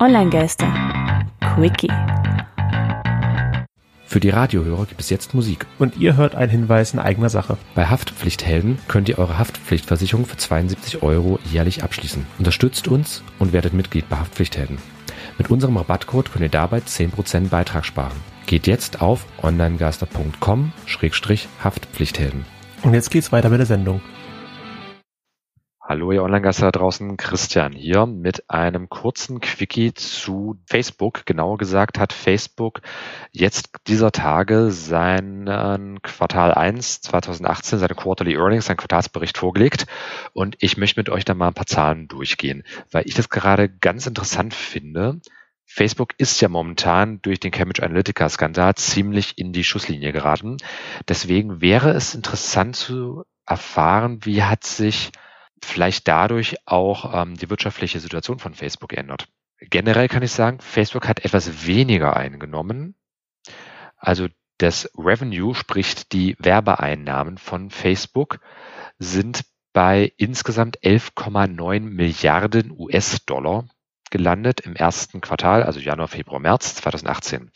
Online-Geister. Quickie. Für die Radiohörer gibt es jetzt Musik. Und ihr hört einen Hinweis in eigener Sache. Bei Haftpflichthelden könnt ihr eure Haftpflichtversicherung für 72 Euro jährlich abschließen. Unterstützt uns und werdet Mitglied bei Haftpflichthelden. Mit unserem Rabattcode könnt ihr dabei 10% Beitrag sparen. Geht jetzt auf onlinegaster.com-haftpflichthelden. Und jetzt geht's weiter mit der Sendung. Hallo ihr Online-Gaster da draußen, Christian hier mit einem kurzen Quickie zu Facebook. Genauer gesagt hat Facebook jetzt dieser Tage seinen Quartal 1 2018, seine Quarterly Earnings, seinen Quartalsbericht vorgelegt. Und ich möchte mit euch da mal ein paar Zahlen durchgehen, weil ich das gerade ganz interessant finde. Facebook ist ja momentan durch den Cambridge Analytica-Skandal ziemlich in die Schusslinie geraten. Deswegen wäre es interessant zu erfahren, wie hat sich vielleicht dadurch auch ähm, die wirtschaftliche Situation von Facebook ändert. Generell kann ich sagen, Facebook hat etwas weniger eingenommen. Also das Revenue, sprich die Werbeeinnahmen von Facebook, sind bei insgesamt 11,9 Milliarden US-Dollar gelandet im ersten Quartal, also Januar, Februar, März 2018.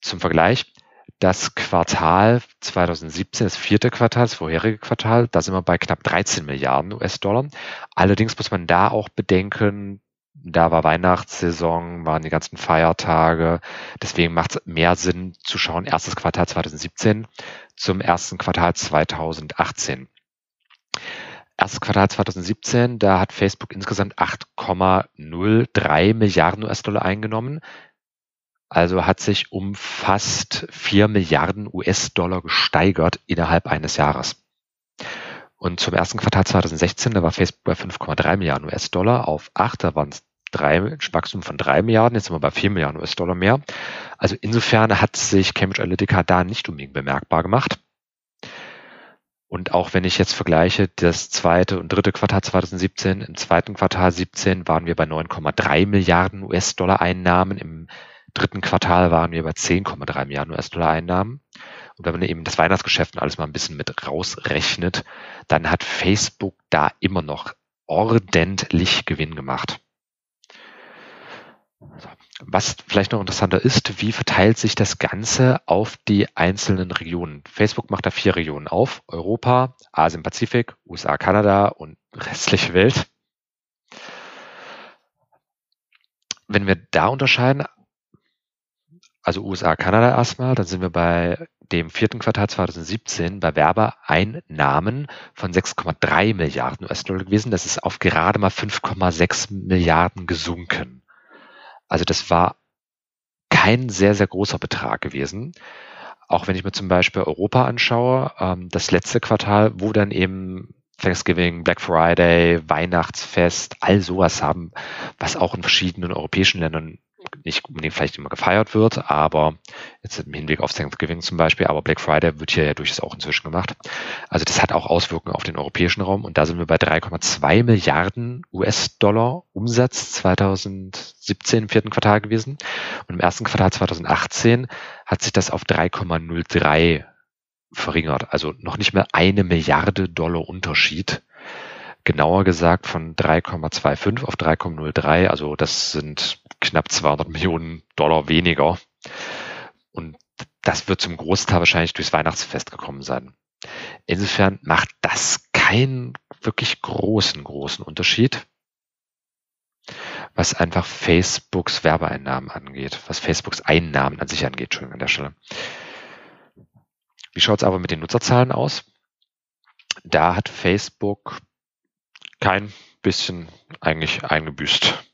Zum Vergleich, das Quartal 2017, das vierte Quartal, das vorherige Quartal, da sind wir bei knapp 13 Milliarden US-Dollar. Allerdings muss man da auch bedenken, da war Weihnachtssaison, waren die ganzen Feiertage. Deswegen macht es mehr Sinn zu schauen, erstes Quartal 2017 zum ersten Quartal 2018. Erstes Quartal 2017, da hat Facebook insgesamt 8,03 Milliarden US-Dollar eingenommen. Also hat sich um fast 4 Milliarden US-Dollar gesteigert innerhalb eines Jahres. Und zum ersten Quartal 2016, da war Facebook bei 5,3 Milliarden US-Dollar auf 8, da waren es drei, Wachstum von 3 Milliarden, jetzt sind wir bei 4 Milliarden US-Dollar mehr. Also insofern hat sich Cambridge Analytica da nicht unbedingt bemerkbar gemacht. Und auch wenn ich jetzt vergleiche, das zweite und dritte Quartal 2017, im zweiten Quartal 17 waren wir bei 9,3 Milliarden US-Dollar Einnahmen, im dritten Quartal waren wir bei 10,3 Milliarden US-Dollar Einnahmen. Und wenn man eben das Weihnachtsgeschäft und alles mal ein bisschen mit rausrechnet, dann hat Facebook da immer noch ordentlich Gewinn gemacht. Was vielleicht noch interessanter ist, wie verteilt sich das Ganze auf die einzelnen Regionen? Facebook macht da vier Regionen auf. Europa, Asien, Pazifik, USA, Kanada und restliche Welt. Wenn wir da unterscheiden, also USA, Kanada erstmal, dann sind wir bei dem vierten Quartal 2017 bei Werbeeinnahmen von 6,3 Milliarden US-Dollar gewesen. Das ist auf gerade mal 5,6 Milliarden gesunken. Also das war kein sehr, sehr großer Betrag gewesen. Auch wenn ich mir zum Beispiel Europa anschaue, ähm, das letzte Quartal, wo dann eben Thanksgiving, Black Friday, Weihnachtsfest, all sowas haben, was auch in verschiedenen europäischen Ländern nicht unbedingt vielleicht immer gefeiert wird, aber jetzt im Hinblick auf Thanksgiving zum Beispiel, aber Black Friday wird hier ja durchaus auch inzwischen gemacht. Also das hat auch Auswirkungen auf den europäischen Raum und da sind wir bei 3,2 Milliarden US-Dollar Umsatz 2017 im vierten Quartal gewesen und im ersten Quartal 2018 hat sich das auf 3,03 verringert, also noch nicht mehr eine Milliarde Dollar Unterschied genauer gesagt von 3,25 auf 3,03. Also das sind knapp 200 Millionen Dollar weniger. Und das wird zum Großteil wahrscheinlich durchs Weihnachtsfest gekommen sein. Insofern macht das keinen wirklich großen, großen Unterschied, was einfach Facebooks Werbeeinnahmen angeht, was Facebooks Einnahmen an sich angeht, Entschuldigung an der Stelle. Wie schaut es aber mit den Nutzerzahlen aus? Da hat Facebook kein bisschen eigentlich eingebüßt.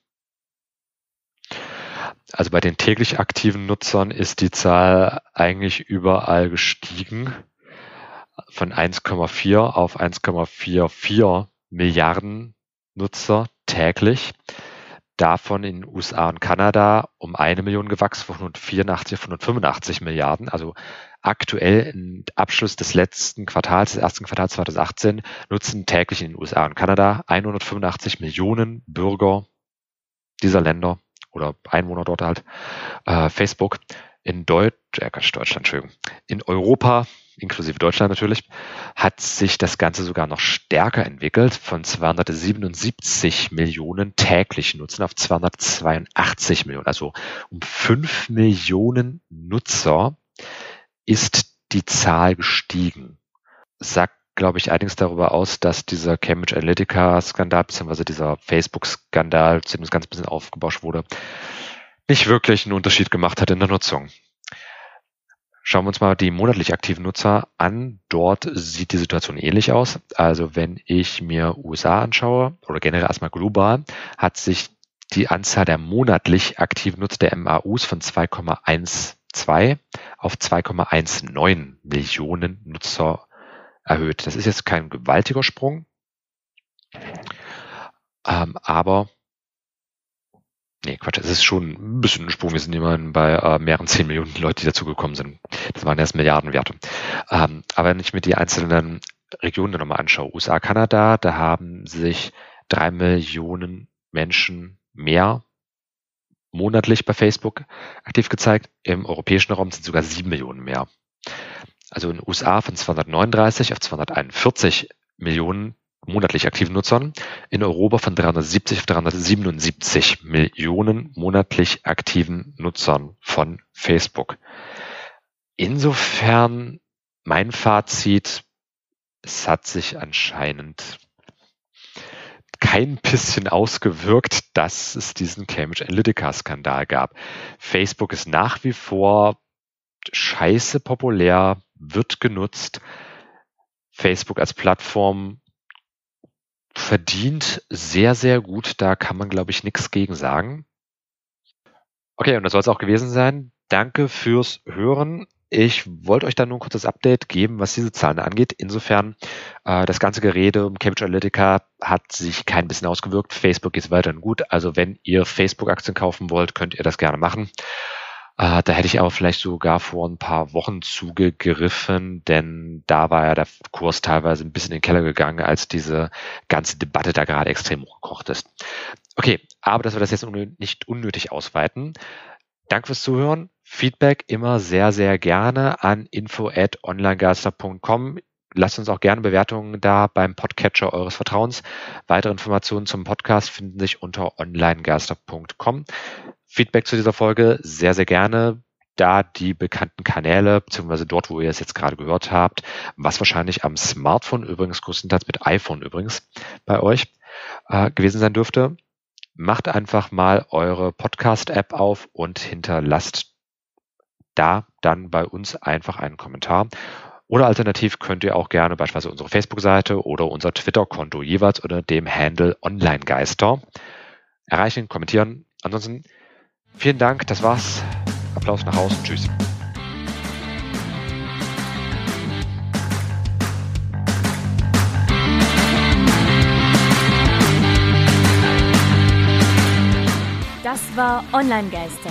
Also bei den täglich aktiven Nutzern ist die Zahl eigentlich überall gestiegen von 1,4 auf 1,44 Milliarden Nutzer täglich. Davon in USA und Kanada um eine Million gewachsen von 184 auf 185 Milliarden. Also aktuell im Abschluss des letzten Quartals, des ersten Quartals 2018, nutzen täglich in den USA und Kanada 185 Millionen Bürger dieser Länder oder Einwohner dort halt, äh, Facebook. In Deutsch, äh, Deutschland, Entschuldigung. In Europa inklusive Deutschland natürlich, hat sich das Ganze sogar noch stärker entwickelt, von 277 Millionen täglichen Nutzern auf 282 Millionen. Also um 5 Millionen Nutzer ist die Zahl gestiegen. Sagt, glaube ich, allerdings darüber aus, dass dieser Cambridge Analytica-Skandal bzw. dieser Facebook-Skandal, zu dem das Ganze ein bisschen aufgebauscht wurde, nicht wirklich einen Unterschied gemacht hat in der Nutzung. Schauen wir uns mal die monatlich aktiven Nutzer an. Dort sieht die Situation ähnlich aus. Also wenn ich mir USA anschaue oder generell erstmal global, hat sich die Anzahl der monatlich aktiven Nutzer der MAUs von 2,12 auf 2,19 Millionen Nutzer erhöht. Das ist jetzt kein gewaltiger Sprung, ähm, aber Nee, Quatsch, es ist schon ein bisschen ein Sprung. Wir sind immerhin bei äh, mehreren zehn Millionen Leute, die dazugekommen sind. Das waren erst Milliardenwerte. Ähm, aber wenn ich mir die einzelnen Regionen nochmal anschaue, USA, Kanada, da haben sich drei Millionen Menschen mehr monatlich bei Facebook aktiv gezeigt. Im europäischen Raum sind sogar sieben Millionen mehr. Also in den USA von 239 auf 241 Millionen monatlich aktiven Nutzern, in Europa von 370 auf 377 Millionen monatlich aktiven Nutzern von Facebook. Insofern mein Fazit, es hat sich anscheinend kein bisschen ausgewirkt, dass es diesen Cambridge Analytica-Skandal gab. Facebook ist nach wie vor scheiße populär, wird genutzt. Facebook als Plattform verdient sehr, sehr gut. Da kann man, glaube ich, nichts gegen sagen. Okay, und das soll es auch gewesen sein. Danke fürs Hören. Ich wollte euch da nur ein kurzes Update geben, was diese Zahlen angeht. Insofern, äh, das ganze Gerede um Cambridge Analytica hat sich kein bisschen ausgewirkt. Facebook ist weiterhin gut. Also wenn ihr Facebook-Aktien kaufen wollt, könnt ihr das gerne machen. Äh, da hätte ich aber vielleicht sogar vor ein paar Wochen zugegriffen, denn da war ja der Kurs teilweise ein bisschen in den Keller gegangen, als diese ganze Debatte da gerade extrem hochgekocht ist. Okay, aber dass wir das jetzt nicht unnötig ausweiten. Danke fürs Zuhören. Feedback immer sehr, sehr gerne an info at onlinegeister.com. Lasst uns auch gerne Bewertungen da beim Podcatcher eures Vertrauens. Weitere Informationen zum Podcast finden sich unter onlinegeister.com. Feedback zu dieser Folge sehr, sehr gerne. Da die bekannten Kanäle, beziehungsweise dort, wo ihr es jetzt gerade gehört habt, was wahrscheinlich am Smartphone übrigens, größtenteils mit iPhone übrigens bei euch äh, gewesen sein dürfte. Macht einfach mal eure Podcast-App auf und hinterlasst da dann bei uns einfach einen Kommentar. Oder alternativ könnt ihr auch gerne beispielsweise unsere Facebook-Seite oder unser Twitter-Konto jeweils unter dem Handle Online-Geister erreichen, kommentieren. Ansonsten Vielen Dank, das war's. Applaus nach Hause. Tschüss. Das war Online Geister.